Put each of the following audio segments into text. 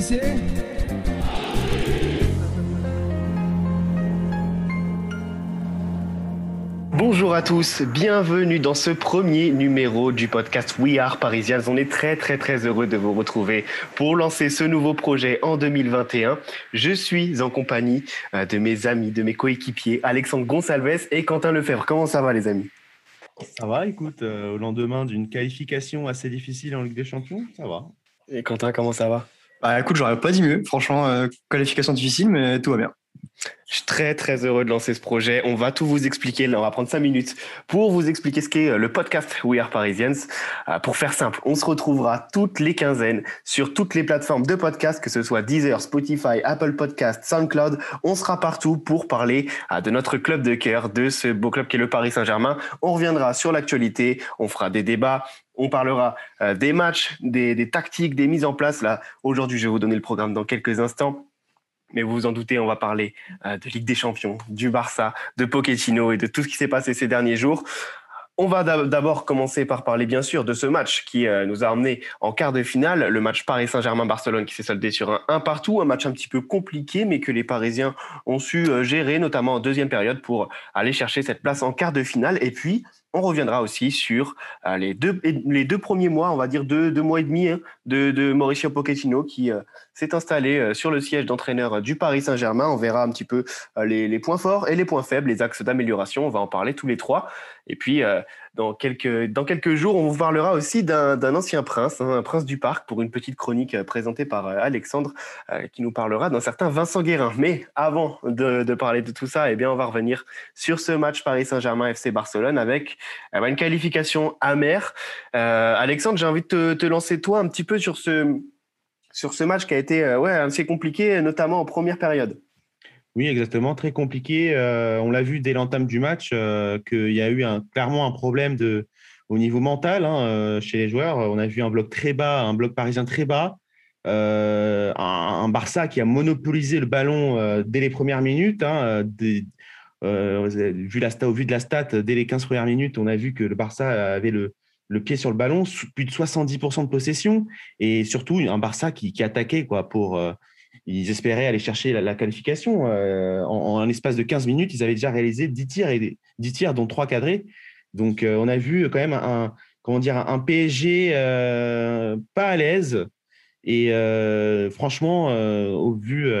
C'est... Bonjour à tous, bienvenue dans ce premier numéro du podcast We Are Parisians. On est très très très heureux de vous retrouver pour lancer ce nouveau projet en 2021. Je suis en compagnie euh, de mes amis, de mes coéquipiers, Alexandre Gonsalves et Quentin Lefebvre. Comment ça va les amis? Ça va, écoute, euh, au lendemain d'une qualification assez difficile en Ligue des Champions, ça va. Et Quentin, comment ça va? Bah écoute, j'aurais pas dit mieux. Franchement, euh, qualification difficile, mais tout va bien. Je suis très très heureux de lancer ce projet. On va tout vous expliquer. On va prendre cinq minutes pour vous expliquer ce qu'est euh, le podcast We Are Parisians. Euh, pour faire simple, on se retrouvera toutes les quinzaines sur toutes les plateformes de podcast, que ce soit Deezer, Spotify, Apple Podcast, SoundCloud. On sera partout pour parler euh, de notre club de cœur, de ce beau club qui est le Paris Saint-Germain. On reviendra sur l'actualité. On fera des débats. On parlera des matchs, des, des tactiques, des mises en place. Là, aujourd'hui, je vais vous donner le programme dans quelques instants. Mais vous vous en doutez, on va parler euh, de Ligue des Champions, du Barça, de Pochettino et de tout ce qui s'est passé ces derniers jours. On va d'abord commencer par parler bien sûr de ce match qui euh, nous a emmené en quart de finale, le match Paris Saint-Germain-Barcelone qui s'est soldé sur un 1 partout, un match un petit peu compliqué mais que les Parisiens ont su euh, gérer notamment en deuxième période pour aller chercher cette place en quart de finale. Et puis on reviendra aussi sur euh, les, deux, les deux premiers mois, on va dire deux, deux mois et demi, hein, de, Mauricio Pochettino qui euh, s'est installé euh, sur le siège d'entraîneur du Paris Saint-Germain. On verra un petit peu les, les, points forts et les points faibles, les axes d'amélioration. On va en parler tous les trois. Et puis, dans quelques, jours, on vous parlera aussi d'un ancien prince, hein, un prince du parc, pour une petite chronique euh, présentée par euh, Alexandre, euh, qui nous parlera d'un certain Vincent Guérin. Mais avant de, parler de tout ça, eh bien, on va revenir sur ce match Paris Saint-Germain FC Barcelone avec une qualification amère. Alexandre, j'ai envie de te, te, lancer toi un petit peu sur ce, sur ce match qui a été ouais, assez compliqué, notamment en première période. Oui, exactement. Très compliqué. Euh, on l'a vu dès l'entame du match euh, qu'il y a eu clairement un problème au niveau mental hein, euh, chez les joueurs. On a vu un bloc très bas, un bloc parisien très bas. Un, Barça qui a monopolisé le ballon dès les premières minutes. Hein, vu au vu de la stat, dès les 15 premières minutes, on a vu que le Barça avait le, le pied sur le ballon, plus de 70% de possession, et surtout un Barça qui, qui attaquait quoi, pour ils espéraient aller chercher la, qualification. Euh, en, en, un espace de 15 minutes, ils avaient déjà réalisé 10 tirs, et 10 tirs dont 3 cadrés. Donc, euh, on a vu quand même un, comment dire, un PSG euh, pas à l'aise. Et franchement, au vu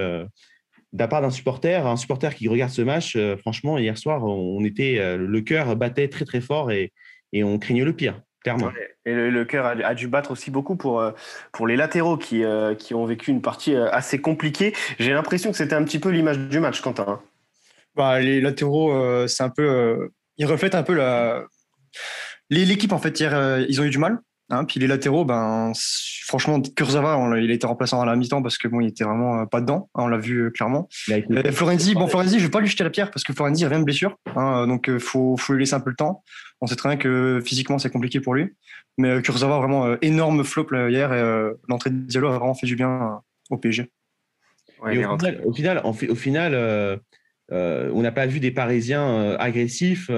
la part d'un supporter, un supporter qui regarde ce match, franchement, hier soir, on était, le cœur battait très très fort et on craignait le pire clairement. Et le, le cœur a, a, dû battre aussi beaucoup pour, euh, pour les latéraux qui, euh, qui ont vécu une partie euh, assez compliquée. J'ai l'impression que c'était un petit peu l'image du match, Quentin. Hein. Bah, les latéraux, euh, c'est un peu. Euh, ils reflètent un peu la. L'équipe, en fait, hier, ils ont eu du mal. Hein, puis les latéraux, ben, franchement, Kurzawa, on, il a été remplaçant à la mi-temps parce que bon, il était vraiment pas dedans. Hein, on l'a vu clairement. Euh, Florenzi, bon, Florenzi, je vais pas lui jeter la pierre parce que Florenzi revient de blessure. Hein, donc, il faut, faut lui laisser un peu le temps. On sait très bien que physiquement, c'est compliqué pour lui. Mais euh, Kurzawa, vraiment euh, énorme flop là, hier et euh, l'entrée de Diallo a vraiment fait du bien au PSG. Ouais, au, final, au, final, en fait, au final, euh, on n'a pas vu des Parisiens agressifs,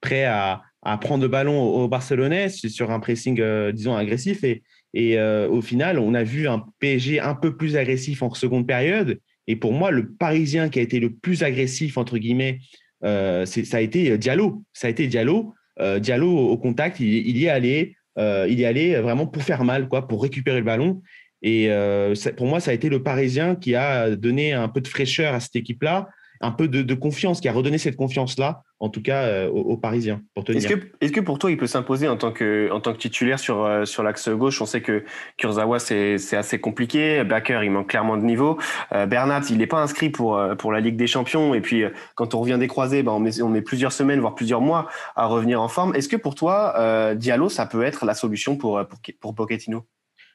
prêts à, à, prendre le ballon au, au Barcelonais sur un pressing, disons, agressif. Et, et au final, on a vu un PSG un peu plus agressif en seconde période. Et pour moi, le Parisien qui a été le plus agressif, entre guillemets, ça a été Diallo. Ça a été Diallo. Diallo au contact, il, y est allé euh, il y vraiment pour faire mal, quoi, pour récupérer le ballon. Et euh, pour moi, ça a été le Parisien qui a donné un peu de fraîcheur à cette équipe-là, un peu de, de, confiance, qui a redonné cette confiance-là, en tout cas euh, aux, aux, Parisiens, pour tenir. Est-ce que, est que, pour toi, il peut s'imposer en tant que, en tant que titulaire sur, euh, sur l'axe gauche? On sait que Kurzawa, c'est assez compliqué. Baker, il manque clairement de niveau. Euh, Bernat, il n'est pas inscrit pour, euh, pour la Ligue des Champions. Et puis, quand on revient des croisés, ben, on, met, on met plusieurs semaines, voire plusieurs mois à revenir en forme. Est-ce que pour toi, Diallo, ça peut être la solution pour, pour, pour Pochettino?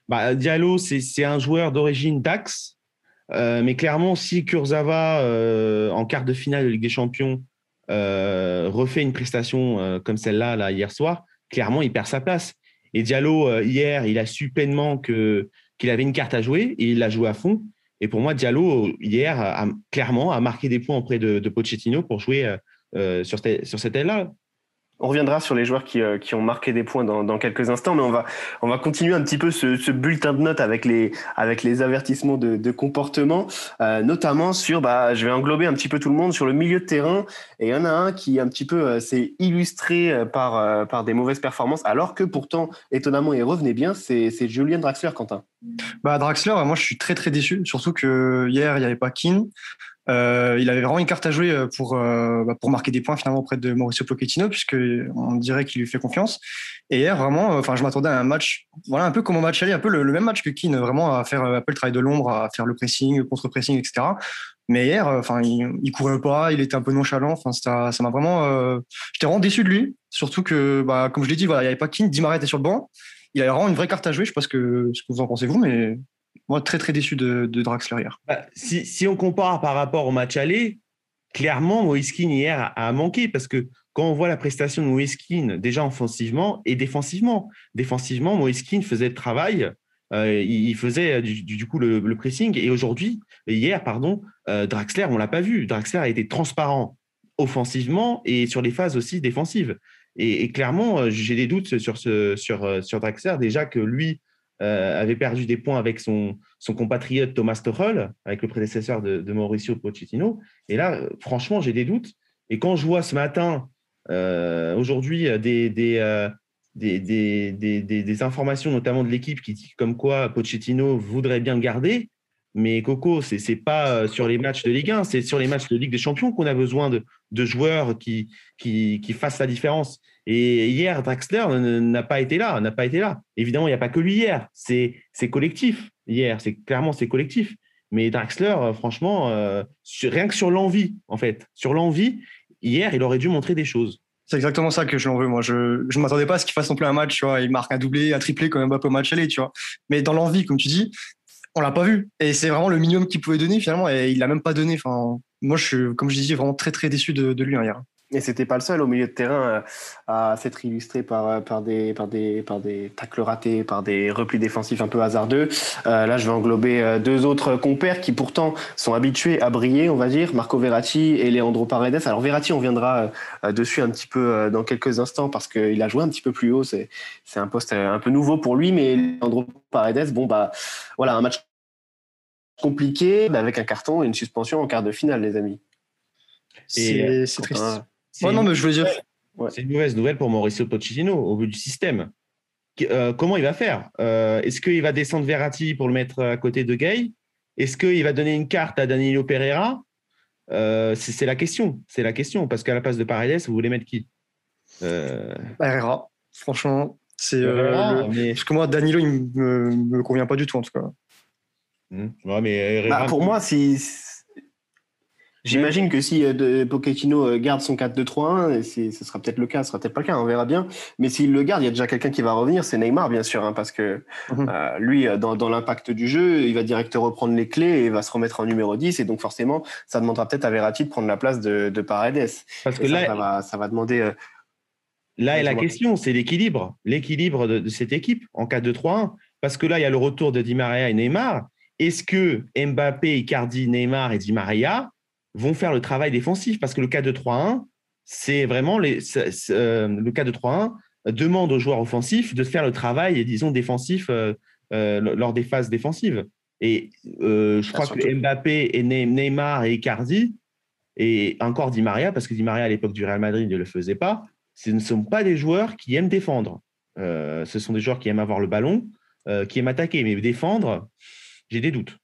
Bah, Diallo, c'est un joueur d'origine d'Axe. Euh, mais clairement, si Kurzawa, euh, en quart de finale de Ligue des Champions, euh, refait une prestation comme celle-là là, hier soir, clairement, il perd sa place. Et Diallo, hier, il a su pleinement qu'il avait une carte à jouer et il l'a joué à fond. Et pour moi, Diallo, hier, clairement, a marqué des points auprès de, de Pochettino pour jouer sur, cette, sur cette aile-là. On reviendra sur les joueurs qui, euh, qui ont marqué des points dans, dans, quelques instants, mais on va, on va continuer un petit peu ce, ce bulletin de notes avec les, avec les avertissements de, comportement, euh, notamment sur, bah, je vais englober un petit peu tout le monde sur le milieu de terrain. Et il y en a un qui un petit peu euh, s'est illustré par, par des mauvaises performances, alors que pourtant, étonnamment, il revenait bien. C'est Julien Draxler, Quentin. Bah, Draxler, moi, je suis très très déçu, surtout que hier, il n'y avait pas Keane. Euh, il avait vraiment une carte à jouer euh, pour, euh, bah, pour marquer des points finalement auprès de Mauricio Pochettino, puisqu'on dirait qu'il lui fait confiance. Et hier, vraiment, enfin, je m'attendais à un match, voilà, un peu comme au match aller, un peu le, même match que Keane, vraiment à faire un peu le travail de l'ombre, à faire le pressing, le contre-pressing, etc. Mais hier, enfin, il, il, courait pas, il était un peu nonchalant. Enfin, ça, m'a vraiment, j'étais vraiment déçu de lui. Surtout que, bah, comme je l'ai dit, voilà, il n'y avait pas Keane, Di Maria était sur le banc. Il avait vraiment une vraie carte à jouer. Je sais pas ce que, ce que vous en pensez vous, mais moi, très très déçu de, Draxler hier. Bah, si, on compare par rapport au match aller, clairement, Moïse hier a, manqué parce que quand on voit la prestation de Moïse déjà offensivement et défensivement, défensivement, Moïse faisait le travail. Euh, il faisait euh, du, coup le, pressing et aujourd'hui, hier, pardon, euh, Draxler, on l'a pas vu. Draxler a été transparent offensivement et sur les phases aussi défensives. Et, clairement, j'ai des doutes sur, sur, sur Draxler. Déjà que lui, euh, avait perdu des points avec son, son compatriote Thomas Tuchel, avec le prédécesseur de, Mauricio Pochettino. Et là, franchement, j'ai des doutes. Et quand je vois ce matin, euh, aujourd'hui, des, des, des, des, informations, notamment de l'équipe, qui dit comme quoi Pochettino voudrait bien le garder, mais Coco, ce n'est pas sur les matchs de Ligue 1, c'est sur les matchs de Ligue des Champions qu'on a besoin de, de joueurs qui, qui, qui, fassent la différence. Et hier, Draxler n'a pas été là, n'a pas été là. Évidemment, il n'y a pas que lui hier, c'est collectif. Hier, c'est clairement c'est collectif. Mais Draxler, euh, franchement, euh, rien que sur l'envie, en fait, sur l'envie, hier, il aurait dû montrer des choses. C'est exactement ça que je l'en veux, moi. Je ne m'attendais pas à ce qu'il fasse non plus un match, tu vois. Il marque un doublé, un triplé quand même un peu match aller, tu vois. Mais dans l'envie, comme tu dis, on l'a pas vu. Et c'est vraiment le minimum qu'il pouvait donner finalement. Et il l'a même pas donné. Enfin, moi, je suis, comme je disais, vraiment très très déçu de, de lui hein, hier. Et c'était pas le seul au milieu de terrain euh, à s'être illustré par, euh, par, des, par, des, par des tacles ratés, par des replis défensifs un peu hasardeux. Euh, là, je vais englober deux autres compères qui pourtant sont habitués à briller, on va dire, Marco Verratti et Leandro Paredes. Alors Verratti, on viendra dessus un petit peu dans quelques instants parce qu'il a joué un petit peu plus haut. C'est un poste un peu nouveau pour lui, mais Leandro Paredes, bon bah voilà, un match compliqué avec un carton et une suspension en quart de finale, les amis. C'est triste. Ouais, non, mais je veux dire. C'est une mauvaise nouvelle pour Mauricio Pochettino au bout du système. Euh, comment il va faire? Euh, Est-ce qu'il va descendre Verratti pour le mettre à côté de Gay? Est-ce qu'il va donner une carte à Danilo Pereira? Euh, C'est la question. C'est la question. Parce qu'à la place de Paredes, vous voulez mettre qui? Pereira. Franchement, c'est. Parce que moi, Danilo, il me, me convient pas du tout, en tout cas. Hmm. mais bah, pour moi, si J'imagine que si euh, Pochettino euh, garde son 4-2-3-1, ce sera peut-être le cas, ce sera peut-être pas le cas, on verra bien. Mais s'il le garde, il y a déjà quelqu'un qui va revenir, c'est Neymar bien sûr, hein, parce que mhm. euh, lui, dans, l'impact du jeu, il va direct reprendre les clés et va se remettre en numéro 10, et donc forcément, ça demandera peut-être à Verratti de prendre la place de, Paredes. Parce que là, ça, va, demander. là est la question, c'est l'équilibre, l'équilibre de, cette équipe en 4-2-3-1, parce que là, il y a le retour de Di Maria et Neymar. Est-ce que Mbappé, Icardi, Neymar et Di Maria vont faire le travail défensif parce que le cas de 3-1, c'est vraiment les, euh, le cas de 3-1 demande aux joueurs offensifs de faire le travail, disons, défensif euh, euh, lors des phases défensives. Et je crois que Mbappé et Neymar et Icardi, et encore Di Maria, parce que Di Maria à l'époque du Real Madrid ne le faisait pas, ce ne sont pas des joueurs qui aiment défendre. ce sont des joueurs qui aiment avoir le ballon, qui aiment attaquer, mais défendre, j'ai des doutes.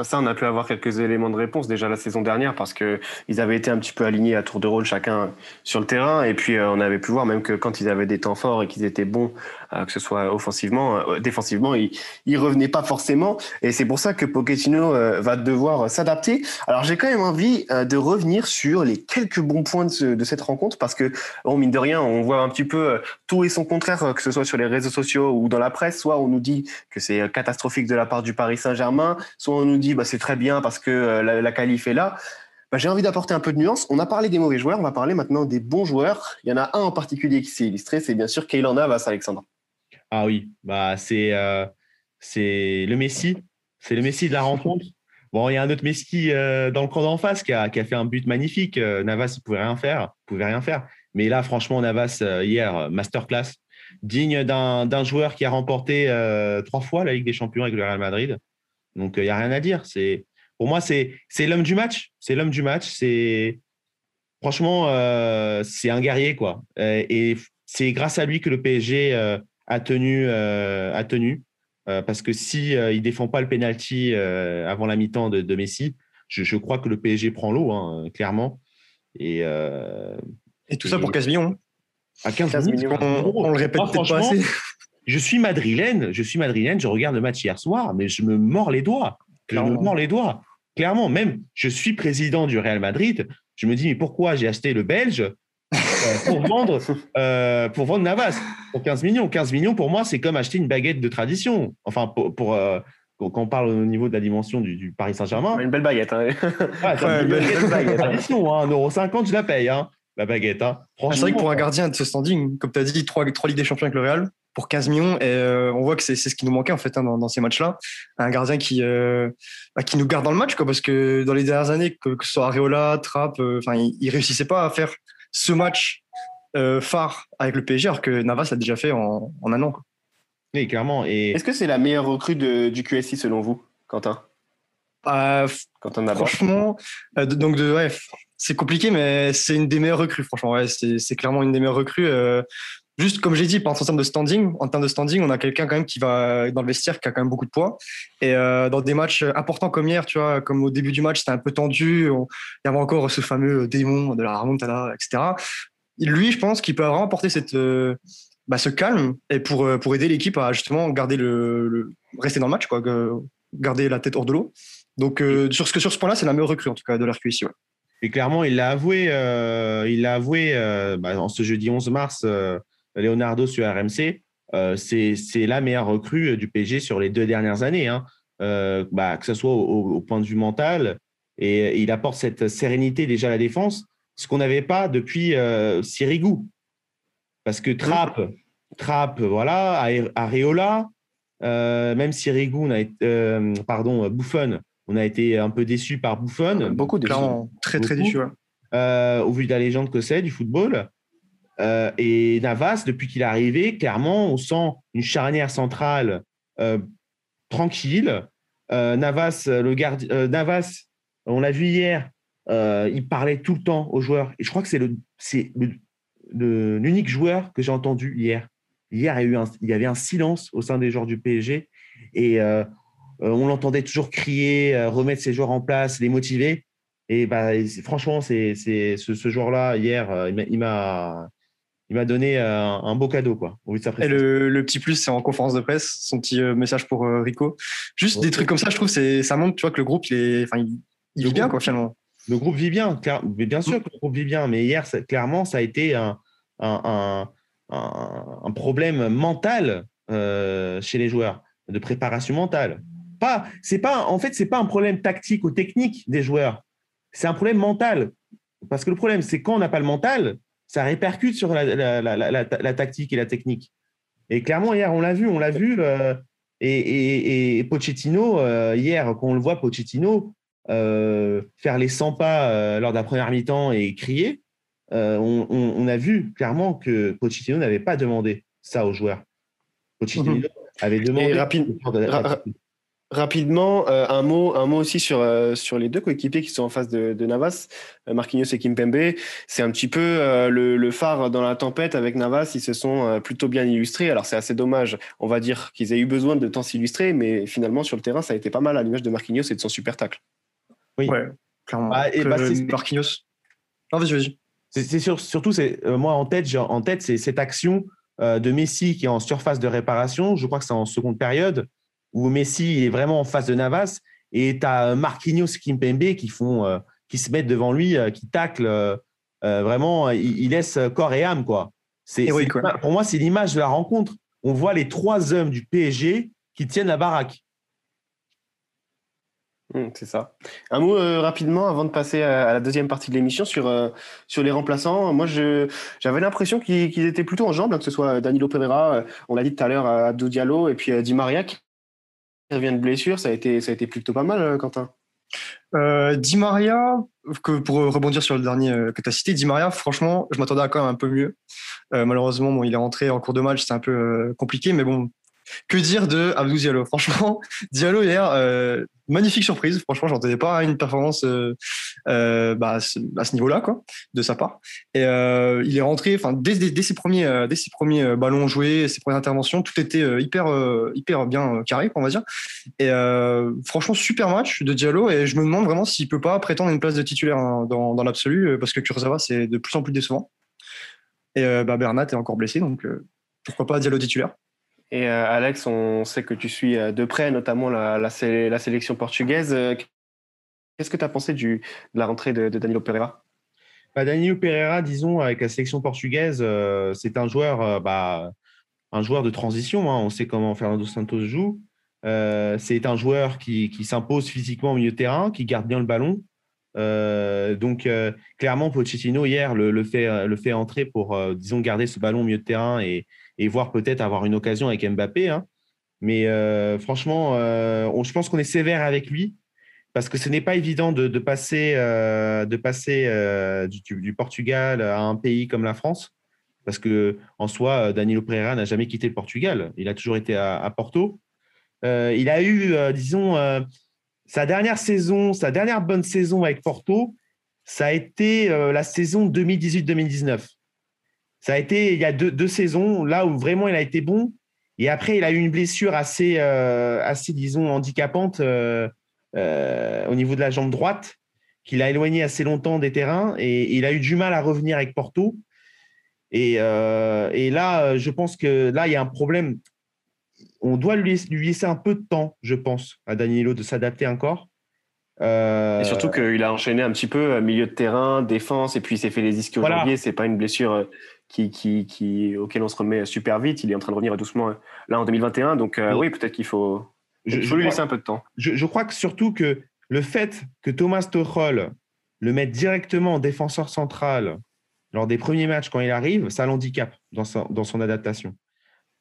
Ça, on a pu avoir quelques éléments de réponse déjà la saison dernière parce que ils avaient été un petit peu alignés à tour de rôle chacun sur le terrain. Et puis euh, on avait pu voir même que quand ils avaient des temps forts et qu'ils étaient bons, euh, que ce soit offensivement, euh, défensivement, ils, ils revenaient pas forcément. Et c'est pour ça que Pochettino va devoir s'adapter. Alors j'ai quand même envie de revenir sur les quelques bons points de, de, cette rencontre parce que bon mine de rien, on voit un petit peu tout et son contraire que ce soit sur les réseaux sociaux ou dans la presse, soit on nous dit que c'est catastrophique de la part du Paris Saint-Germain, soit on nous bah, c'est très bien parce que euh, la, la qualif est là. Bah, j'ai envie d'apporter un peu de nuance. On a parlé des mauvais joueurs, on va parler maintenant des bons joueurs. Il y en a un en particulier qui s'est illustré, c'est bien sûr Kaylan Navas, Alexandre. Ah oui, bah c'est euh, c'est le Messi, c'est le Messi de la rencontre. Bon, il y a un autre Messi euh, dans le camp d'en face qui a, fait un but magnifique. Navas, il pouvait rien faire, pouvait rien faire. Mais là, franchement, Navas, hier, masterclass, digne d'un joueur qui a remporté trois fois la Ligue des Champions avec le Real Madrid. Donc, il n'y a rien à dire. C'est Pour moi, c'est l'homme du match. C'est l'homme du match. C'est Franchement, c'est un guerrier, quoi. et c'est grâce à lui que le PSG a tenu. a tenu parce que si ne il défend pas le penalty avant la mi-temps de, Messi, je, crois que le PSG prend l'eau, hein, clairement. Et, et tout ça pour 15 millions. Hein. À 15, millions. On, le répète peut-être pas assez. Je suis madrilène, je suis madrilène, je regarde le match hier soir, mais je me mords les doigts. Je me mords les doigts. Clairement, même, je suis président du Real Madrid. Je me dis, mais pourquoi j'ai acheté le Belge euh, pour vendre euh, pour vendre Navas pour 15 millions? 15 millions pour moi c'est comme acheter une baguette de tradition enfin pour, euh, quand on parle au niveau de la dimension du, Paris Saint-Germain une belle baguette hein. une belle baguette tradition hein, 1,50€ je la paye hein, la baguette hein. Ah, c'est vrai que pour un gardien de ce standing comme tu as dit trois, trois Ligues des Champions avec le Real pour 15 millions. Et euh, on voit que c'est ce qui nous manquait en fait hein, dans, ces matchs-là. Un gardien qui, euh, bah, qui nous garde dans le match, quoi, parce que dans les dernières années, que, ce soit Areola, Trapp, euh, enfin, il, ne réussissait pas à faire ce match phare avec le PSG, alors que Navas l'a déjà fait en, un an. Quoi. Oui, clairement. Et... Est-ce que c'est la meilleure recrue de, du QSI selon vous, Quentin? Quentin Navas. Franchement, donc de, ouais, c'est compliqué, mais c'est une des meilleures recrues. Franchement, ouais, c'est clairement une des meilleures recrues juste comme j'ai dit, en termes de standing, en termes de standing, on a quelqu'un quand même qui va dans le vestiaire, qui a quand même beaucoup de poids. Et euh, dans des matchs importants comme hier, tu vois, comme au début du match, c'était un peu tendu. il y avait encore ce fameux démon de la remontada, etc. Lui, je pense qu'il peut vraiment apporter cette, euh, bah, ce calme et pour, euh, pour aider l'équipe à justement garder le, rester dans le match, quoi, garder la tête hors de l'eau. Donc sur ce, sur ce point-là, c'est la meilleure recrue en tout cas de l'RQSI. Ouais. Et clairement, il l'a avoué, il l'a avoué bah, en ce jeudi 11 mars Leonardo sur RMC, euh, c'est la meilleure recrue du PSG sur les deux dernières années, hein. euh, bah, que ce soit au, point de vue mental, et il apporte cette sérénité déjà à la défense, ce qu'on n'avait pas depuis euh, Sirigu. Parce que Trapp, Trapp voilà, Areola, même Sirigu, on a été, pardon, Buffon, on a été un peu déçu par Buffon. Beaucoup déçu. Très, très déçu. au vu de la légende que c'est du football. Euh, et Navas, depuis qu'il est arrivé, clairement, on sent une charnière centrale euh, tranquille. Euh, Navas, le Navas, on l'a vu hier, il parlait tout le temps aux joueurs. Et je crois que c'est le, c'est l'unique joueur que j'ai entendu hier. Hier, il y, avait un silence au sein des joueurs du PSG et on l'entendait toujours crier, remettre ses joueurs en place, les motiver. Et bah, franchement, c'est ce, ce joueur-là hier, il m'a, il m'a donné euh, un, beau cadeau, quoi, Et le, petit plus, c'est en conférence de presse, son petit euh, message pour euh, Rico. Juste des trucs comme ça, je trouve, c'est, ça montre, tu vois, que le groupe, il, est, il, vit bien, quoi, finalement. Le groupe vit bien, bien sûr que le groupe vit bien, mais hier, clairement, ça a été un, un, problème mental chez les joueurs, de préparation mentale. Pas, c'est pas, en fait, c'est pas un problème tactique ou technique des joueurs, c'est un problème mental. Parce que le problème, c'est quand on n'a pas le mental, ça répercute sur la, tactique et la technique. Et clairement, hier, on l'a vu, on l'a vu. Euh, et, Pochettino, euh, hier, quand on le voit, Pochettino euh, faire les 100 pas lors de la première mi-temps et crier, on, a vu clairement que Pochettino n'avait pas demandé ça aux joueurs. Pochettino mhm. avait demandé. rapide, Rapidement, euh, un mot, un mot aussi sur euh, sur les deux coéquipiers qui sont en face de, Navas, euh, Marquinhos et Kimpembe. C'est un petit peu le, le, phare dans la tempête avec Navas. Ils se sont plutôt bien illustrés. Alors c'est assez dommage, on va dire qu'ils aient eu besoin de temps s'illustrer, mais finalement sur le terrain, ça a été pas mal à l'image de Marquinhos et de son super tacle. Oui, ouais, clairement. Bah, et bah, Marquinhos. Non, vas-y, vas-y. C'est surtout, c'est moi en tête, en tête, c'est cette action de Messi qui est en surface de réparation. Je crois que c'est en seconde période où Messi est vraiment en face de Navas et tu as Marquinhos et Kimpembe qui font euh, qui se mettent devant lui, euh, qui taclent euh, vraiment, il, laisse corps et âme quoi. C'est, pour moi, c'est l'image de la rencontre. On voit les trois hommes du PSG qui tiennent la baraque. Mmh, c'est ça. Un mot rapidement avant de passer à, la deuxième partie de l'émission sur, sur les remplaçants. Moi, j'avais l'impression qu'ils, étaient plutôt en jambes, hein, que ce soit Danilo Pereira, on l'a dit tout à l'heure, Abdou Diallo et puis Di Maria qui revient de blessure, ça a été, ça a été plutôt pas mal, euh, Quentin. euh, Di Maria, que pour rebondir sur le dernier que tu as cité, Di Maria, franchement, je m'attendais à quand même un peu mieux. malheureusement, bon, il est rentré en cours de match, c'est un peu compliqué, mais bon, que dire de Abdou Diallo? Franchement, Diallo hier, euh, magnifique surprise. Franchement, j'entendais pas une performance euh, euh, bah, à ce niveau-là, quoi, de sa part. Et il est rentré, enfin, dès, ses premiers, dès ses premiers ballons joués, ses premières interventions, tout était hyper, hyper bien carré, on va dire. Et franchement, super match de Diallo. Et je me demande vraiment s'il peut pas prétendre une place de titulaire hein, dans, dans l'absolu, parce que Kurzawa, c'est de plus en plus décevant. Et bah, Bernat est encore blessé, donc pourquoi pas Diallo titulaire? Et euh, Alex, on sait que tu suis euh, de près notamment la, sélection portugaise. Euh, qu'est-ce que tu as pensé de la rentrée de, Danilo Pereira? Bah, Danilo Pereira, disons, avec la sélection portugaise, c'est un joueur, bah, un joueur de transition. Hein. On sait comment Fernando Santos joue. c'est un joueur qui, qui s'impose physiquement au milieu de terrain, qui garde bien le ballon. donc, clairement, Pochettino, hier, le, le, fait, le fait entrer pour, disons, garder ce ballon au milieu de terrain et, et voir peut-être avoir une occasion avec Mbappé. Hein. Mais euh, franchement, euh, je pense qu'on est sévère avec lui parce que ce n'est pas évident de, passer, de passer euh, du, Portugal à un pays comme la France. Parce que en soi, Danilo Pereira n'a jamais quitté le Portugal. Il a toujours été à, Porto. il a eu, disons, sa dernière saison, sa dernière bonne saison avec Porto, ça a été la saison 2018-2019. Ça a été il y a deux, saisons là où vraiment il a été bon. Et après, il a eu une blessure assez, euh, assez disons, handicapante euh, euh, au niveau de la jambe droite, qui l'a éloigné assez longtemps des terrains. Et, il a eu du mal à revenir avec Porto. Et, et, là, je pense que là, il y a un problème. On doit lui, lui laisser un peu de temps, je pense, à Danilo de s'adapter encore. Et surtout qu'il a enchaîné un petit peu milieu de terrain, défense, et puis il s'est fait les disques voilà. C'est pas une blessure qui, qui, qui, auquel on se remet super vite. Il est en train de revenir doucement euh, là en 2021. Donc euh, oui, peut-être qu'il faut, je, lui laisser un peu de temps. Je, crois que surtout que le fait que Thomas Tuchel le mette directement en défenseur central lors des premiers matchs quand il arrive, ça l'handicape dans, dans son adaptation.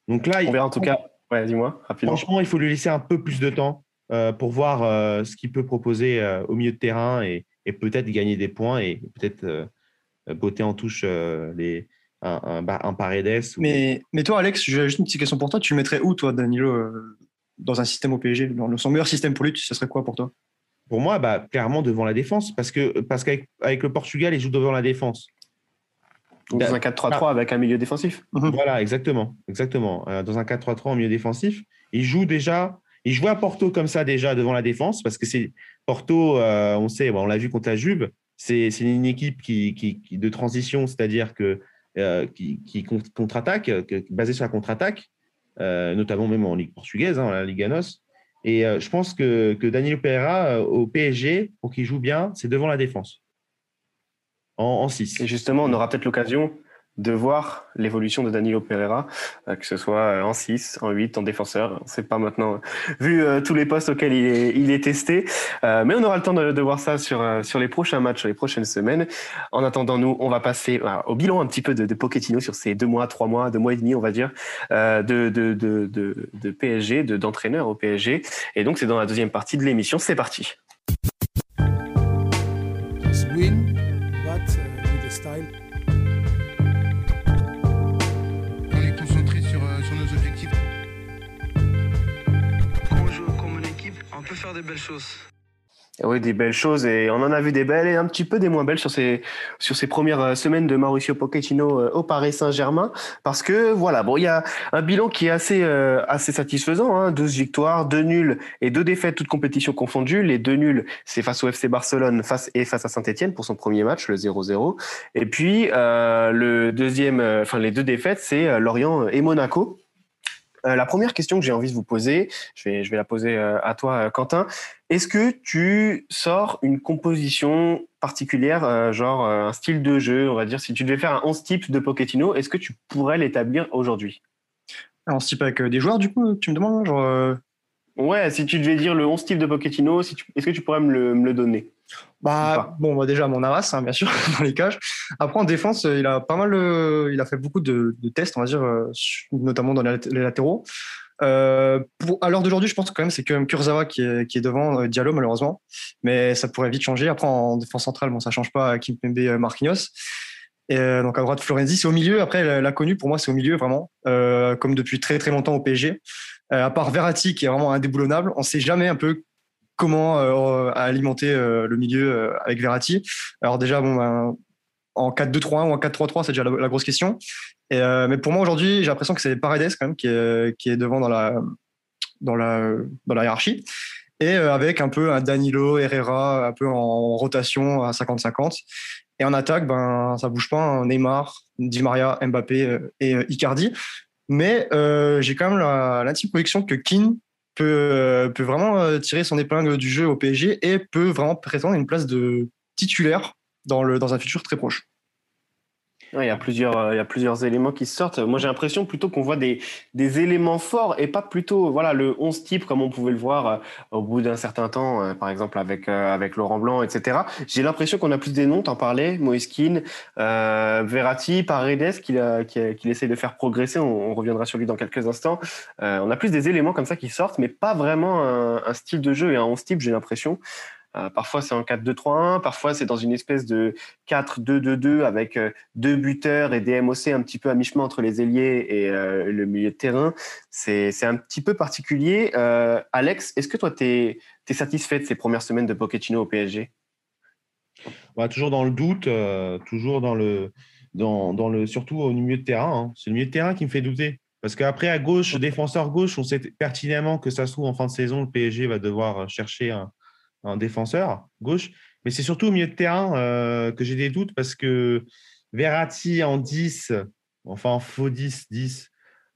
Donc là, on verra en tout cas. Ouais, dis-moi rapidement. Franchement, il faut lui laisser un peu plus de temps euh, pour voir ce qu'il peut proposer au milieu de terrain et, et peut-être gagner des points et peut-être botter en touche les, un, un, Paredes. Mais, mais toi, Alex, j'ai juste une petite question pour toi. Tu le mettrais où, toi, Danilo, euh, dans un système au PSG dans Son meilleur système pour lui, ce serait quoi pour toi? Pour moi, bah, clairement devant la défense, parce que parce qu'avec avec le Portugal, il joue devant la défense. Dans un 4-3-3 avec un milieu défensif. Mhm. Voilà, exactement, exactement. Euh, dans un 4-3-3 en milieu défensif, il joue déjà. Il jouait à Porto comme ça déjà devant la défense parce que c'est Porto, euh, on sait, on l'a vu contre la Juve, c'est une équipe qui, qui, qui de transition, c'est-à-dire que euh, qui, contre-attaque, basé sur la contre-attaque, euh, notamment même en Ligue portugaise, hein, la Liga NOS. Et euh, je pense que, que Danilo Pereira, au PSG, pour qu'il joue bien, c'est devant la défense, en 6. Et justement, on aura peut-être l'occasion de voir l'évolution de Danilo Pereira, euh, que ce soit euh, en 6, en 8, en défenseur. Sait pas maintenant, euh, vu tous les postes auxquels il est, testé. mais on aura le temps de, voir ça sur, sur les prochains matchs, sur les prochaines semaines. En attendant, nous, on va passer au bilan un petit peu de, de Pochettino sur ces deux mois, trois mois, deux mois et demi, on va dire, de, de, de, de PSG, d'entraîneur au PSG. Et donc, c'est dans la deuxième partie de l'émission. C'est parti. Des belles choses. Oui, des belles choses et on en a vu des belles et un petit peu des moins belles sur ces sur ces premières euh, semaines de Mauricio Pochettino euh, au Paris Saint-Germain parce que voilà bon il y a un bilan qui est assez euh, assez satisfaisant hein, 12 victoires, 2 nuls et 2 défaites toutes compétitions confondues. Les deux nuls c'est face au FC Barcelone face et face à Saint-Étienne pour son premier match le 0-0 et puis le deuxième enfin les deux défaites c'est Lorient et Monaco euh, la première question que j'ai envie de vous poser, je vais, je vais la poser euh, à toi, euh, Quentin. Est-ce que tu sors une composition particulière, genre un style de jeu, on va dire, si tu devais faire un 11 type de Pochettino, est-ce que tu pourrais l'établir aujourd'hui? Un 11 type avec des joueurs, du coup, tu me demandes genre, Ouais, si tu devais dire le 11 type de Pochettino, si est-ce que tu pourrais me le, me le donner? Bah, bon, bah déjà, mon Arras, hein, bien sûr, dans les cages. Après, en défense, il a pas mal, euh, il a fait beaucoup de, tests, on va dire, euh, notamment dans les, latéraux. pour, à l'heure d'aujourd'hui, je pense quand même c'est quand même Kurzawa qui est, qui est devant Diallo malheureusement, mais ça pourrait vite changer. Après en défense centrale, bon ça change pas Kim Pembe Marquinhos. Et donc à droite Florenzi, c'est au milieu. Après l'inconnu pour moi c'est au milieu vraiment, comme depuis très très longtemps au PSG. à part Verratti qui est vraiment indéboulonnable, on sait jamais un peu comment alimenter le milieu avec Verratti. Alors déjà bon ben, en 4-2-3-1 ou en 4-3-3, c'est déjà la, grosse question. Euh, mais pour moi, aujourd'hui, j'ai l'impression que c'est Paredes quand même qui est, devant dans la, hiérarchie. Et euh, avec un peu un Danilo, Herrera, un peu en rotation à 50-50. Et en attaque, ben, ça bouge pas. Hein. Neymar, Di Maria, Mbappé euh, et Icardi. Mais j'ai quand même l'intime conviction que Keane peut, peut vraiment tirer son épingle du jeu au PSG et peut vraiment prétendre une place de titulaire dans un futur très proche. Il, y a plusieurs, euh, il y a plusieurs éléments qui sortent. Moi, j'ai l'impression plutôt qu'on voit des, des éléments forts et pas plutôt voilà, le 11 type comme on pouvait le voir euh, au bout d'un certain temps, euh, par exemple avec, avec Laurent Blanc, etc. J'ai l'impression qu'on a plus des noms, t'en parlais, Moeskin, Verratti, Paredes, qu'il qu'il essaie de faire progresser. On, reviendra sur lui dans quelques instants. on a plus des éléments comme ça qui sortent, mais pas vraiment un, un style de jeu et un 11 type, j'ai l'impression. Euh, parfois c'est en 4-2-3-1, parfois c'est dans une espèce de 4-2-2-2 avec euh, deux buteurs et des MOC un petit peu à mi-chemin entre les ailiers et euh, le milieu de terrain. C'est un petit peu particulier. Alex, est-ce que toi tu es, satisfait de ces premières semaines de Pochettino au PSG bah, Toujours dans le doute, toujours dans le, dans, dans, le, surtout au milieu de terrain. Hein. C'est le milieu de terrain qui me fait douter. Parce qu'après, à gauche, défenseur gauche, on sait pertinemment que ça se trouve en fin de saison, le PSG va devoir chercher un, défenseur gauche. Mais c'est surtout au milieu de terrain euh, que j'ai des doutes parce que Verratti en 10, enfin en faux 10, 10.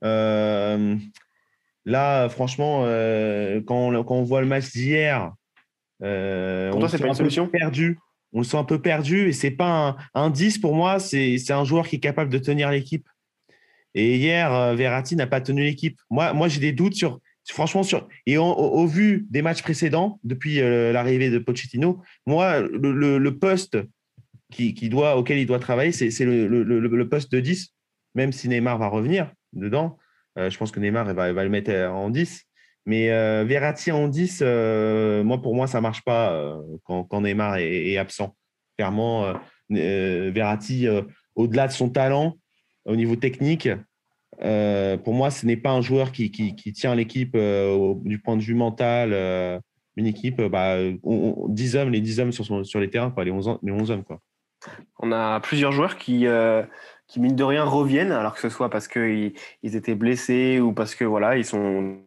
Euh, là, franchement, euh, quand, on, quand, on, voit le match d'hier, on toi, c'est pas une solution perdu. On le sent un peu perdu et c'est pas un, un 10 pour moi, c'est un joueur qui est capable de tenir l'équipe. Et hier, Verratti n'a pas tenu l'équipe. Moi, moi j'ai des doutes sur Franchement, et au, vu des matchs précédents, depuis euh, l'arrivée de Pochettino, moi, le, poste qui, doit, auquel il doit travailler, c'est le, poste de 10, même si Neymar va revenir dedans. Euh, je pense que Neymar va, le mettre en 10. Mais euh, Verratti en 10, moi, pour moi, ça ne marche pas quand, Neymar est, absent. Clairement, Verratti, au-delà de son talent, au niveau technique, euh, pour moi, ce n'est pas un joueur qui, tient l'équipe euh, du point de vue mental. Euh, une équipe, bah, 10 hommes, les 10 hommes sur, les terrains, les, 11, les 11 hommes. Quoi. On a plusieurs joueurs qui, qui, mine de rien, reviennent, alors que ce soit parce qu'ils ils étaient blessés ou parce que voilà, sont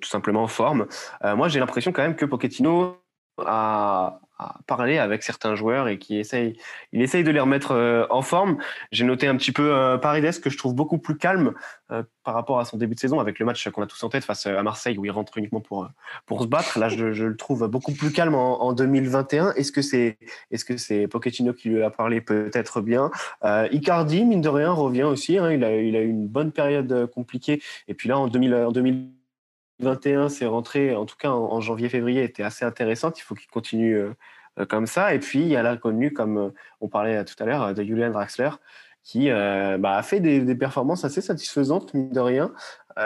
tout simplement en forme. moi, j'ai l'impression quand même que Pochettino a, parler avec certains joueurs et qui essaye, il essaye de les remettre euh, en forme. J'ai noté un petit peu euh, Paredes que je trouve beaucoup plus calme euh, par rapport à son début de saison avec le match qu'on a tous en tête face à Marseille où il rentre uniquement pour pour se battre. Là, je, le trouve beaucoup plus calme en, 2021. Est-ce que c'est est-ce que Pochettino qui lui a parlé peut-être bien? Icardi mine de rien revient aussi. Hein. il a il a eu une bonne période compliquée et puis là en 2000 en 2021, c'est rentré, en tout cas en, janvier-février, était assez intéressante. Il faut qu'il continue euh, comme ça. Et puis, il y a l'inconnu, comme euh, on parlait tout à l'heure, de Julian Draxler, qui euh, bah, a fait des, performances assez satisfaisantes, mine de rien.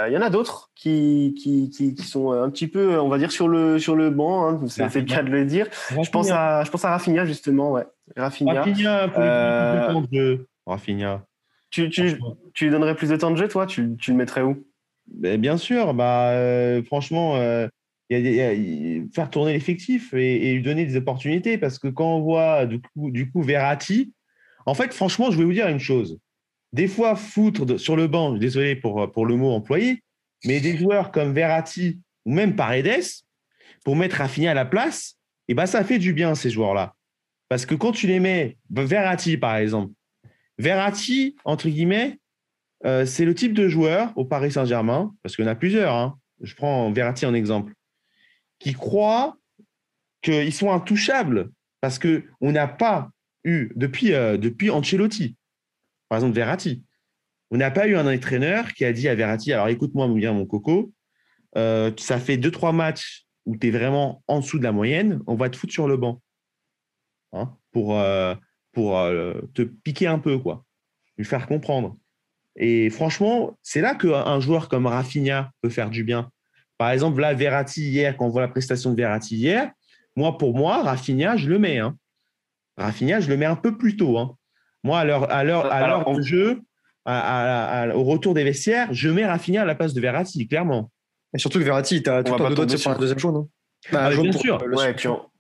Il y en a d'autres qui, qui, qui, sont un petit peu, on va dire, sur le, sur le banc, hein, c'est le cas de le dire. Je pense, à, je pense à Rafinha, justement. Ouais. Rafinha, Rafinha pour euh, temps de jeu. Rafinha. Tu, tu, tu, lui donnerais plus de temps de jeu, toi? Tu, tu le mettrais où? Ben, Bien sûr. Bah, franchement, faire tourner l'effectif et, lui donner des opportunités. Parce que quand on voit du coup, du coup Verratti, en fait, franchement, je vais vous dire une chose. Des fois, foutre sur le banc, désolé pour, pour le mot employé, mais des joueurs comme Verratti ou même Paredes, pour mettre Rafinha à la place, et eh ben, ça fait du bien, ces joueurs-là. Parce que quand tu les mets, Verratti par exemple, Verratti, entre guillemets, euh, c'est le type de joueur au Paris Saint-Germain, parce en a plusieurs, hein. je prends Verratti en exemple, qui croient qu'ils sont intouchables parce qu'on n'a pas eu, depuis, euh, depuis Ancelotti, par exemple Verratti, on n'a pas eu un entraîneur qui a dit à Verratti Alors écoute-moi bien, mon coco, euh, ça fait deux, trois matchs où tu es vraiment en dessous de la moyenne, on va te foutre sur le banc hein, pour, pour te piquer un peu, quoi, lui faire comprendre. Et franchement, c'est là qu'un joueur comme Rafinha peut faire du bien. Par exemple, là, Verratti hier, quand on voit la prestation de Verratti hier, moi, pour moi, Rafinha, je le mets. Hein. Rafinha, je le mets un peu plus tôt. Hein. Moi, à l'heure, à l'heure, à l'heure jeu, au retour des vestiaires, je mets Rafinha à la place de Verratti, clairement. Et surtout que Verratti, tu as tout le temps de prendre un deuxième jaune. non? Bah, bien sûr.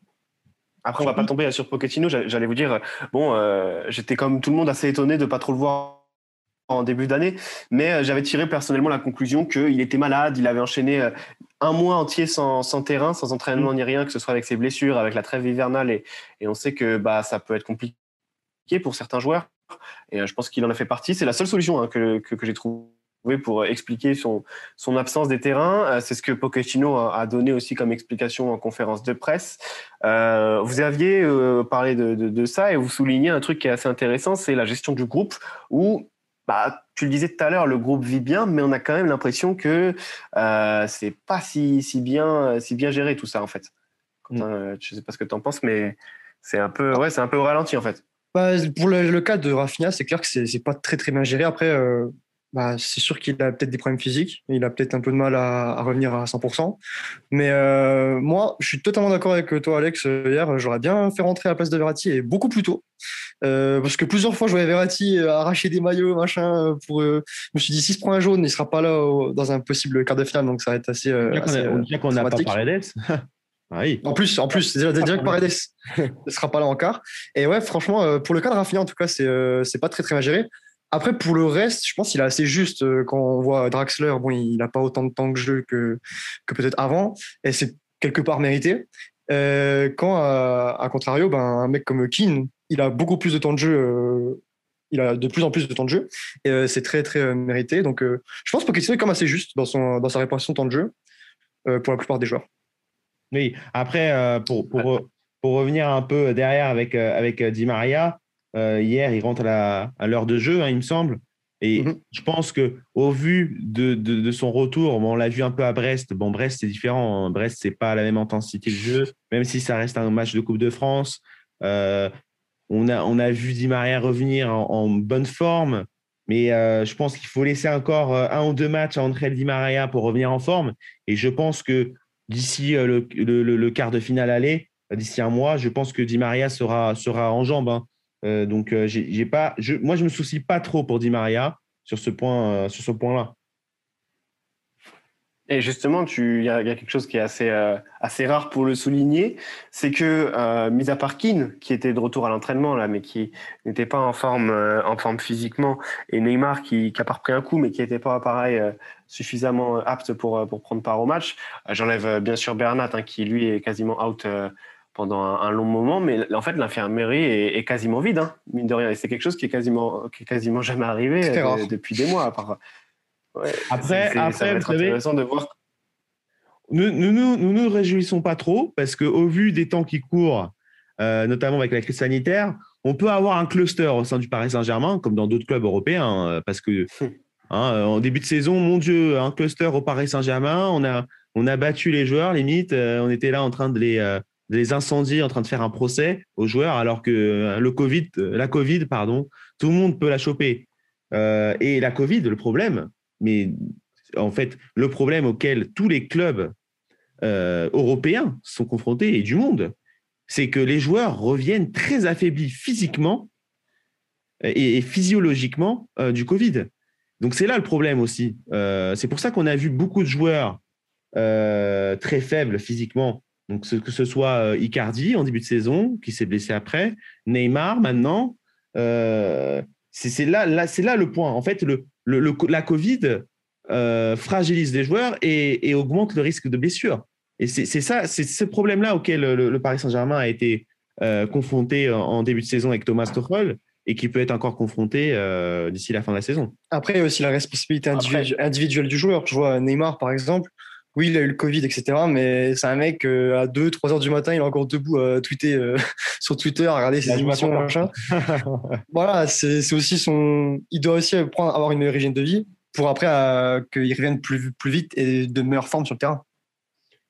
Après, on va pas tomber sur Pochettino. J'allais vous dire, bon, euh, j'étais comme tout le monde assez étonné de pas trop le voir en début d'année, mais euh, j'avais tiré personnellement la conclusion qu'il était malade, il avait enchaîné euh, un mois entier sans, terrain, sans entraînement mm. ni rien, que ce soit avec ses blessures, avec la trêve hivernale, et, et on sait que bah, ça peut être compliqué pour certains joueurs, et je pense qu'il en a fait partie. C'est la seule solution hein, que, que, que j'ai trouvée pour expliquer son, son absence des terrains. Euh, c'est ce que Pochettino a donné aussi comme explication en conférence de presse. Euh, vous aviez euh, parlé de, de, de, ça et vous soulignez un truc qui est assez intéressant, c'est la gestion du groupe où bah, tu le disais tout à l'heure, le groupe vit bien, mais on a quand même l'impression que euh, c'est pas si, si, bien, si bien géré tout ça en fait. Je mm. je sais pas ce que tu en penses, mais c'est un peu, ouais, c'est un peu au ralenti en fait. Bah, pour le, cas de Rafinha, c'est clair que c'est pas très très bien géré. Après, bah, c'est sûr qu'il a peut-être des problèmes physiques, il a peut-être un peu de mal à, revenir à 100%. Mais euh, moi, je suis totalement d'accord avec toi, Alex. Hier, j'aurais bien fait rentrer à la place de Verratti et beaucoup plus tôt. Euh, parce que plusieurs fois, je voyais Verratti arracher des maillots, machin. Pour, je me suis dit, si se prend un jaune, il sera pas là dans un possible quart de finale, donc ça va être assez. dit qu'on n'a pas Paredes. Ah oui. En plus, en plus, déjà, déjà que Paredes ne sera pas là en quart. Et ouais, franchement, pour le cas de Rafinha, en tout cas, c'est pas très très bien géré. Après, pour le reste, je pense qu'il est assez juste. Euh, quand on voit Draxler, bon, il n'a pas autant de temps de jeu que, que peut-être avant, et c'est quelque part mérité. Euh, quand, à, contrario, ben, un mec comme Keane, il a beaucoup plus de temps de jeu. Euh, il a de plus en plus de temps de jeu, et c'est très, très mérité. Donc, je pense que est quand même assez juste dans, son, dans sa répartition de temps de jeu pour la plupart des joueurs. Oui, après, pour, pour, pour revenir un peu derrière avec, avec Di Maria, euh, hier, il rentre à l'heure de jeu, hein, il me semble. Et mhm. je pense que au vu de, de, son retour, on l'a vu un peu à Brest. Bon, Brest, c'est différent. Hein. Brest, c'est pas la même intensité de jeu, même si ça reste un match de Coupe de France. Euh, on, a, on a vu Di Maria revenir en, bonne forme, mais euh, je pense qu'il faut laisser encore un ou deux matchs à André Di Maria pour revenir en forme. Et je pense que d'ici le, le, le, quart de finale aller, d'ici un mois, je pense que Di Maria sera, sera en jambes. Hein. Euh, donc, euh, j'ai pas, je, moi, je me soucie pas trop pour Di Maria sur ce euh, point-là. Et justement, il y, a quelque chose qui est assez, assez rare pour le souligner, c'est que, mis à part Keane, qui était de retour à l'entraînement, mais qui n'était pas en forme, en forme physiquement, et Neymar, qui, qui a pas repris un coup, mais qui n'était pas, pareil, suffisamment apte pour, pour prendre part au match. J'enlève bien sûr Bernat, hein, qui lui est quasiment out pendant un, long moment, mais en fait, l'infirmerie est, quasiment vide, hein, mine de rien. Et c'est quelque chose qui est quasiment, qui est quasiment jamais arrivé euh, depuis des mois. après, après ça va être intéressant de voir. Nous ne nous, nous, nous, réjouissons pas trop parce qu'au vu des temps qui courent, euh, notamment avec la crise sanitaire, on peut avoir un cluster au sein du Paris Saint-Germain, comme dans d'autres clubs européens, euh, parce que hein, en début de saison, mon Dieu, un cluster au Paris Saint-Germain, on a, on a battu les joueurs, limite, on était là en train de les des incendies en train de faire un procès aux joueurs alors que euh, le COVID, euh, la Covid, pardon, tout le monde peut la choper. Euh, et la Covid, le problème, mais en fait, le problème auquel tous les clubs européens sont confrontés et du monde, c'est que les joueurs reviennent très affaiblis physiquement et, physiologiquement du Covid. Donc c'est là le problème aussi. c'est pour ça qu'on a vu beaucoup de joueurs très faibles physiquement donc, que ce soit euh, Icardi en début de saison, qui s'est blessé après, Neymar maintenant, euh, c'est là, là, là le point. En fait, le, le, la Covid euh, fragilise les joueurs et, augmente le risque de blessure. Et c'est ça, c'est ce problème-là auquel le, Paris Saint-Germain a été confronté en, début de saison avec Thomas Tuchel et qui peut être encore confronté d'ici la fin de la saison. Après, il y a aussi la responsabilité individuelle du joueur. Tu vois, Neymar, par exemple, oui, il a eu le Covid, etc. Mais c'est un mec euh, à 2, 3 heures du matin, il est encore debout à tweeter euh, sur Twitter, à regarder ses émissions, machin. voilà, c'est aussi son. Il doit aussi prendre, avoir une meilleure hygiène de vie pour après euh, qu'il revienne plus, plus vite et de meilleure forme sur le terrain.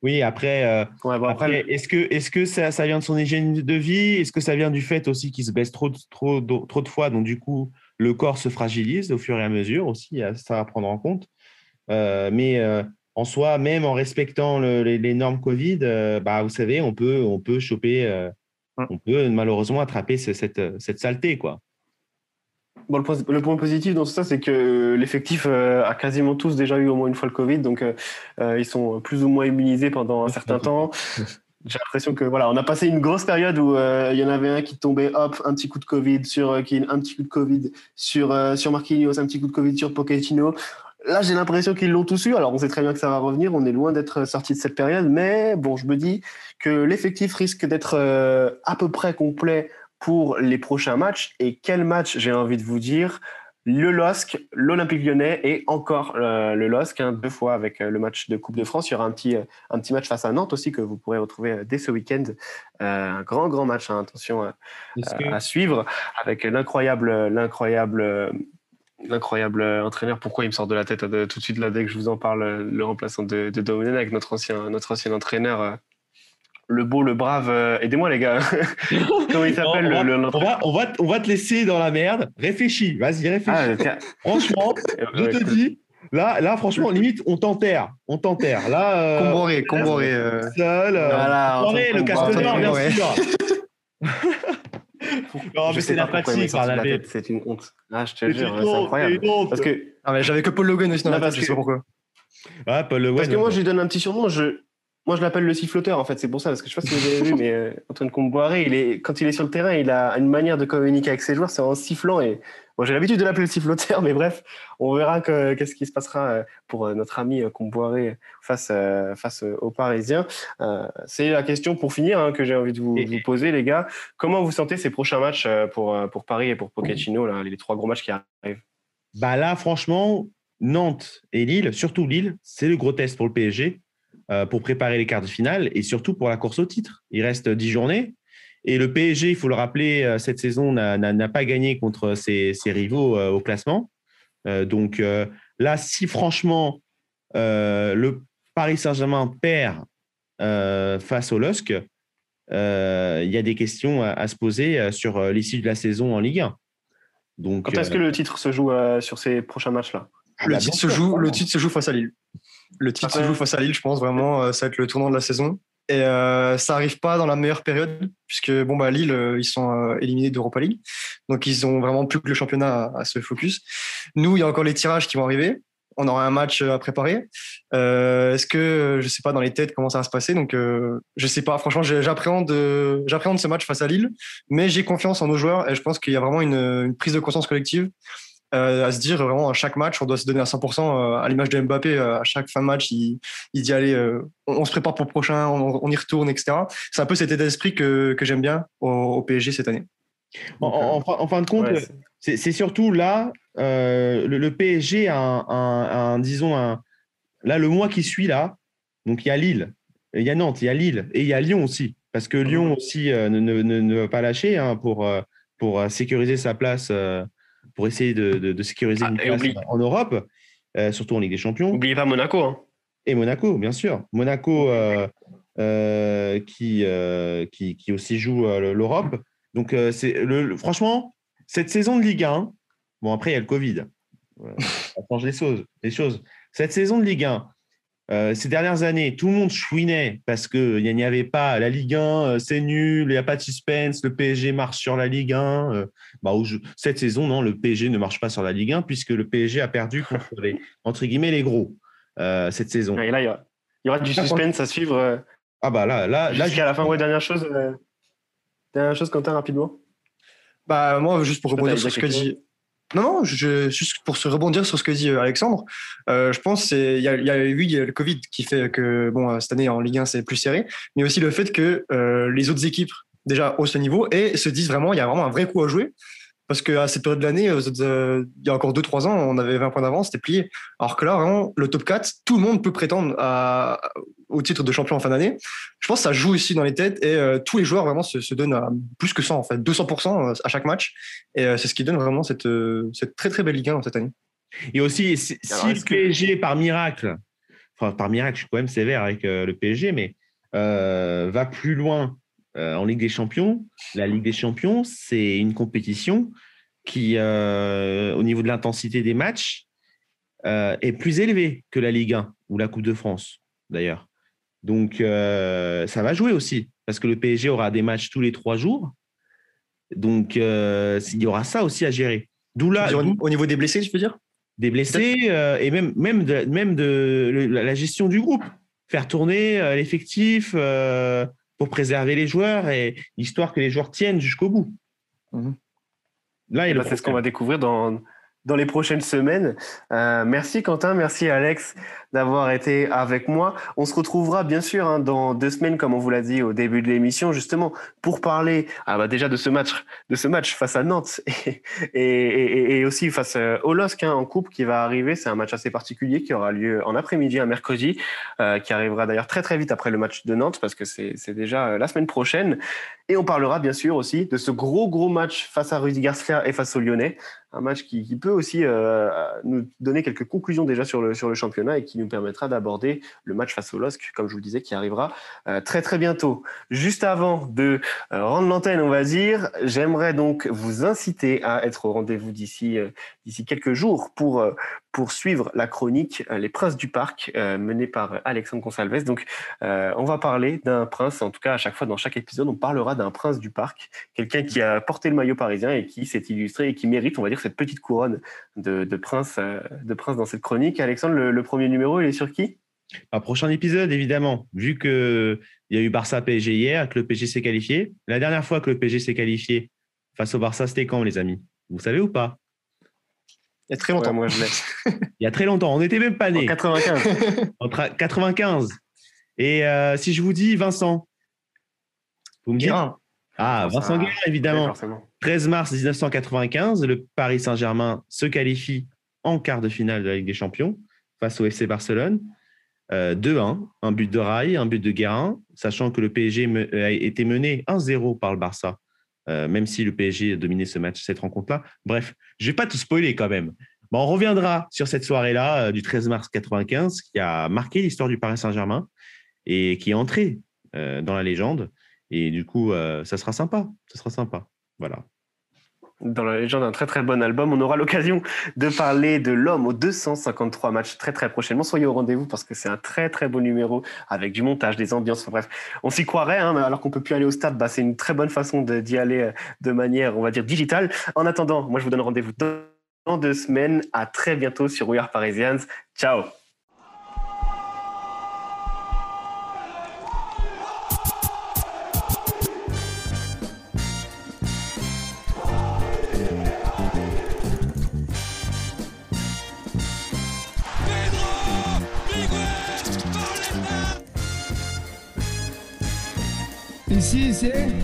Oui, après, après est-ce que, est -ce que ça, ça, vient de son hygiène de vie? Est-ce que ça vient du fait aussi qu'il se baisse trop, trop, trop de fois Donc, du coup, le corps se fragilise au fur et à mesure aussi, ça à prendre en compte. mais en soi, même en respectant les, normes Covid, bah, vous savez, on peut, on peut choper, on peut malheureusement attraper cette, cette saleté. Quoi. Bon, le, point, positif dans tout ça, c'est que l'effectif a quasiment tous déjà eu au moins une fois le Covid, donc ils sont plus ou moins immunisés pendant un certain temps. J'ai l'impression que voilà, on a passé une grosse période où euh, il y en avait un qui tombait, hop, un petit coup de Covid sur euh, un petit coup de Covid sur euh, sur Marquinhos, un petit coup de Covid sur Pochettino. Là, j'ai l'impression qu'ils l'ont tous eu. Alors, on sait très bien que ça va revenir. On est loin d'être sorti de cette période, mais bon, je me dis que l'effectif risque d'être à peu près complet pour les prochains matchs. Et quel match, j'ai envie de vous dire? Le LOSC, l'Olympique lyonnais et encore euh, le LOSC, hein, deux fois avec euh, le match de Coupe de France. Il y aura un petit, euh, un petit match face à Nantes aussi que vous pourrez retrouver dès ce week-end. un grand, grand match, hein, attention à suivre avec l'incroyable, l'incroyable, l'incroyable entraîneur. Pourquoi il me sort de la tête tout de suite là dès que je vous en parle, le remplaçant de, de avec notre ancien, notre ancien entraîneur le beau, le brave. Euh, aidez-moi, les gars. Comment il s'appelle on, le, on, va, on, va, on, va, te laisser dans la merde. Réfléchis, vas-y, réfléchis. Ah, franchement, je te dis, là, là, franchement, limite, on t'enterre. On t'enterre. Là, euh, Comboré, Comboré. Euh... Seul. Euh, voilà, le casque d'or, bien sûr. non, mais c'est la fatigue par la tête. C'est une honte. Ah, je te jure, c'est incroyable. Parce que... Ah, j'avais que Paul Logan aussi dans la tête, je sais pas pourquoi. Ah, Paul Logan. Parce que moi, je lui donne un petit surnom. Je, moi, je l'appelle le siffloteur, en fait, c'est pour ça, parce que je sais pas si vous avez vu, mais euh, Antoine Comboiré, il est, quand il est sur le terrain, il a une manière de communiquer avec ses joueurs, c'est en sifflant. Et j'ai l'habitude de l'appeler le siffloteur, mais bref, on verra qu'est-ce qui se passera euh, pour euh, notre ami Comboiré face, face aux Parisiens. c'est la question pour finir hein, que j'ai envie de vous, poser, les gars. Comment vous sentez ces prochains matchs pour, pour Paris et pour Pochettino, là, les trois gros matchs qui arrivent? Bah Là, franchement, Nantes et Lille, surtout Lille, c'est le gros test pour le PSG euh, pour préparer les quarts de finale et surtout pour la course au titre. Il reste dix journées. Et le PSG, il faut le rappeler, euh, cette saison n'a pas gagné contre ses, rivaux euh, au classement. donc là, si franchement le Paris Saint-Germain perd face au LOSC, il y a des questions à, se poser sur l'issue de la saison en Ligue 1. Donc, Quand est-ce que le titre se joue sur ces prochains matchs-là? Le, titre se joue, le titre se joue face à Lille. Le titre se joue face à Lille, je pense vraiment, euh, ça va être le tournant de la saison. Et euh, ça arrive pas dans la meilleure période, puisque bon bah Lille, euh, ils sont euh, éliminés d'Europa League, donc ils ont vraiment plus que le championnat à, se focus. Nous, il y a encore les tirages qui vont arriver. On aura un match à préparer. Est-ce que je sais pas dans les têtes comment ça va se passer, donc je sais pas. Franchement, j'appréhende, j'appréhende ce match face à Lille, mais j'ai confiance en nos joueurs et je pense qu'il y a vraiment une, une prise de conscience collective euh, à se dire vraiment à chaque match, on doit se donner à 100%. Euh, à l'image de Mbappé, euh, à chaque fin de match, il, dit allez, on, se prépare pour le prochain, on, y retourne, etc. C'est un peu cet état d'esprit que, que j'aime bien au, PSG cette année. en, fin de compte, c'est surtout là, le, PSG a un, disons, un, là, le mois qui suit là, donc il y a Lille, il y a Nantes, il y a Lille et il y a Lyon aussi. Parce que Lyon aussi ne, ne, ne, va pas lâcher hein, pour, pour sécuriser sa place pour essayer de, sécuriser ah, une place en Europe, euh, surtout en Ligue des Champions. N'oubliez pas Monaco. Hein. Et Monaco, bien sûr. Monaco euh, euh, qui, qui, qui, aussi joue l'Europe. Donc, c'est le, franchement, cette saison de Ligue 1, bon, après, il y a le Covid. Ça change les choses, les choses. Cette saison de Ligue 1, euh, ces dernières années, tout le monde chouinait parce qu'il n'y avait pas la Ligue 1, euh, c'est nul, il n'y a pas de suspense, le PSG marche sur la Ligue 1. Euh, bah, cette saison, non, le PSG ne marche pas sur la Ligue 1 puisque le PSG a perdu contre les, entre guillemets, les gros cette saison. Et là, il y, aura, du suspense à suivre. ah bah là, là, là jusqu'à la fin, ouais, dernière chose, dernière chose, Quentin, rapidement. Bah moi, juste pour rebondir sur ce que dit, non, non, juste pour se rebondir sur ce que dit euh, Alexandre, euh, je pense qu'il y, a, y a, oui, y a le Covid qui fait que bon, euh, cette année en Ligue 1 c'est plus serré, mais aussi le fait que les autres équipes déjà au ce niveau et se disent vraiment il y a vraiment un vrai coup à jouer parce qu'à cette période de l'année, il y a encore 2-3 ans, on avait 20 points d'avance, c'était plié. Alors que là, vraiment, le top 4, tout le monde peut prétendre à, au titre de champion en fin d'année. Je pense que ça joue aussi dans les têtes et euh, tous les joueurs vraiment se, donnent à plus que 100, en fait, 200% euh, à chaque match. Et euh, c'est ce qui donne vraiment cette, cette très très belle Ligue 1 cette année. Et aussi, si, le PSG, par miracle, enfin par miracle, je suis quand même sévère avec le PSG, mais va plus loin en Ligue des Champions, la Ligue des Champions, c'est une compétition qui, au niveau de l'intensité des matchs, est plus élevé que la Ligue 1 ou la Coupe de France, d'ailleurs. Donc, ça va jouer aussi, parce que le PSG aura des matchs tous les trois jours. Donc, il y aura ça aussi à gérer. D'où là, au niveau des blessés, je veux dire? Des blessés et même, même, de, même de la gestion du groupe. Faire tourner l'effectif, pour préserver les joueurs et histoire que les joueurs tiennent jusqu'au bout. Mhm. Là, bah, c'est ce qu'on va découvrir dans, dans les prochaines semaines. Euh, merci Quentin, merci Alex d'avoir été avec moi. On se retrouvera bien sûr hein, dans deux semaines, comme on vous l'a dit au début de l'émission, justement pour parler ah bah déjà de ce match, de ce match face à Nantes et, aussi face euh, au LOSC hein, en coupe qui va arriver. C'est un match assez particulier qui aura lieu en après-midi, un mercredi, euh, qui arrivera d'ailleurs très très vite après le match de Nantes parce que c'est déjà la semaine prochaine. Et on parlera bien sûr aussi de ce gros gros match face à Rudy Garcia et face aux Lyonnais un match qui, peut aussi euh, nous donner quelques conclusions déjà sur le, sur le championnat et qui nous permettra d'aborder le match face au LOSC, comme je vous le disais, qui arrivera euh, très très bientôt. Juste avant de euh, rendre l'antenne, on va dire, j'aimerais donc vous inciter à être au rendez-vous d'ici d'ici quelques jours pour pour suivre la chronique Les Princes du Parc menée par Alexandre Consalves. Donc, on va parler d'un prince, en tout cas à chaque fois dans chaque épisode, on parlera d'un prince du parc, quelqu'un qui a porté le maillot parisien et qui s'est illustré et qui mérite, on va dire, cette petite couronne de, prince, euh, de prince dans cette chronique. Alexandre, le, premier numéro, il est sur qui? Un prochain épisode, évidemment. Vu qu'il y a eu Barça PSG hier, que le PSG s'est qualifié. La dernière fois que le PSG s'est qualifié face au Barça, c'était quand, les amis? Vous savez ou pas? Il y a très longtemps. moi, je Il y a très longtemps. On n'était même pas nés. En 95. en 95. Et euh, si je vous dis Vincent, vous me dites ah, Vincent Guérin, évidemment. 13 mars 1995, le Paris Saint-Germain se qualifie en quart de finale de la Ligue des Champions face au FC Barcelone. 2-1, euh, un but de Rail, un but de Guérin, sachant que le PSG a été mené 1-0 par le Barça, euh, même si le PSG a dominé ce match, cette rencontre-là. Bref, je ne vais pas tout spoiler quand même. Bon, on reviendra sur cette soirée-là euh, du 13 mars 1995 qui a marqué l'histoire du Paris Saint-Germain et qui est entré dans la légende. Et du coup, euh, ça sera sympa. Ça sera sympa. Voilà. Dans la légende d'un très très bon album, on aura l'occasion de parler de l'homme aux 253 matchs très très prochainement. Soyez au rendez-vous parce que c'est un très très beau numéro avec du montage, des ambiances. bref, on s'y croirait, hein, alors qu'on peut plus aller au stade. Bah, c'est une très bonne façon d'y aller euh, de manière, on va dire, digitale. En attendant, moi je vous donne rendez-vous dans deux semaines. À très bientôt sur We Are Parisians. Ciao. Ici, c'est